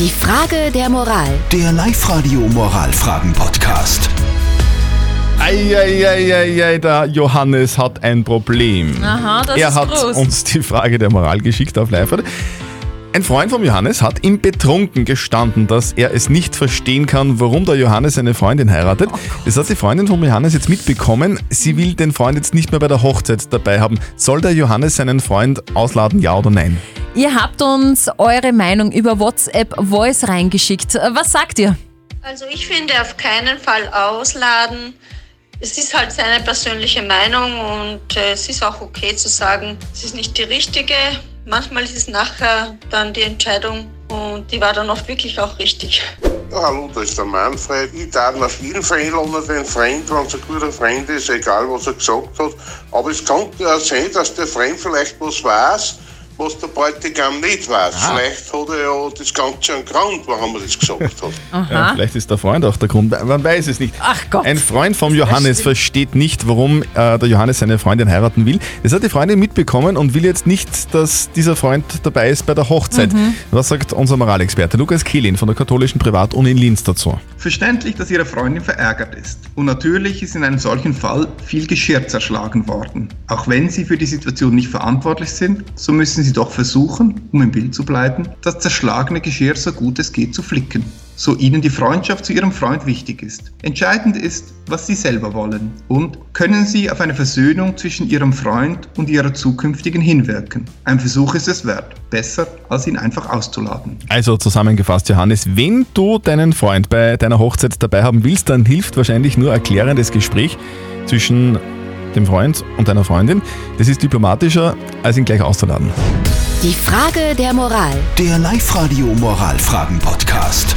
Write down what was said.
Die Frage der Moral. Der Live-Radio Moralfragen-Podcast. Eieieiei, der Johannes hat ein Problem. Aha, das er ist hat groß. uns die Frage der Moral geschickt auf live Ein Freund von Johannes hat ihm betrunken gestanden, dass er es nicht verstehen kann, warum der Johannes eine Freundin heiratet. Oh das hat die Freundin von Johannes jetzt mitbekommen. Sie will den Freund jetzt nicht mehr bei der Hochzeit dabei haben. Soll der Johannes seinen Freund ausladen, ja oder nein? Ihr habt uns eure Meinung über WhatsApp Voice reingeschickt. Was sagt ihr? Also ich finde auf keinen Fall ausladen. Es ist halt seine persönliche Meinung und äh, es ist auch okay zu sagen, es ist nicht die richtige. Manchmal ist es nachher dann die Entscheidung und die war dann oft wirklich auch richtig. Ja, hallo, da ist der Manfred. Ich darf auf jeden Fall einladen, den Freund, wenn es ein guter Freund ist, egal was er gesagt hat. Aber es könnte ja sein, dass der Freund vielleicht was weiß, was der Bräutigam nicht weiß. Vielleicht hat er ja das Ganze einen Grund, warum er das gesagt hat. Ja, vielleicht ist der Freund auch der Grund. Man weiß es nicht. Ach Gott. Ein Freund vom Johannes versteht nicht, warum äh, der Johannes seine Freundin heiraten will. Das hat die Freundin mitbekommen und will jetzt nicht, dass dieser Freund dabei ist bei der Hochzeit. Was sagt unser Moralexperte Lukas Kehlin von der katholischen Privatuni in Linz dazu? Verständlich, dass Ihre Freundin verärgert ist. Und natürlich ist in einem solchen Fall viel Geschirr zerschlagen worden. Auch wenn Sie für die Situation nicht verantwortlich sind, so müssen Sie doch versuchen, um im Bild zu bleiben, das zerschlagene Geschirr so gut es geht zu flicken. So Ihnen die Freundschaft zu Ihrem Freund wichtig ist. Entscheidend ist, was Sie selber wollen. Und können Sie auf eine Versöhnung zwischen Ihrem Freund und Ihrer zukünftigen hinwirken. Ein Versuch ist es wert. Besser, als ihn einfach auszuladen. Also zusammengefasst, Johannes, wenn du deinen Freund bei deiner Hochzeit dabei haben willst, dann hilft wahrscheinlich nur ein klärendes Gespräch zwischen dem Freund und deiner Freundin. Das ist diplomatischer, als ihn gleich auszuladen. Die Frage der Moral. Der Live-Radio Moralfragen-Podcast.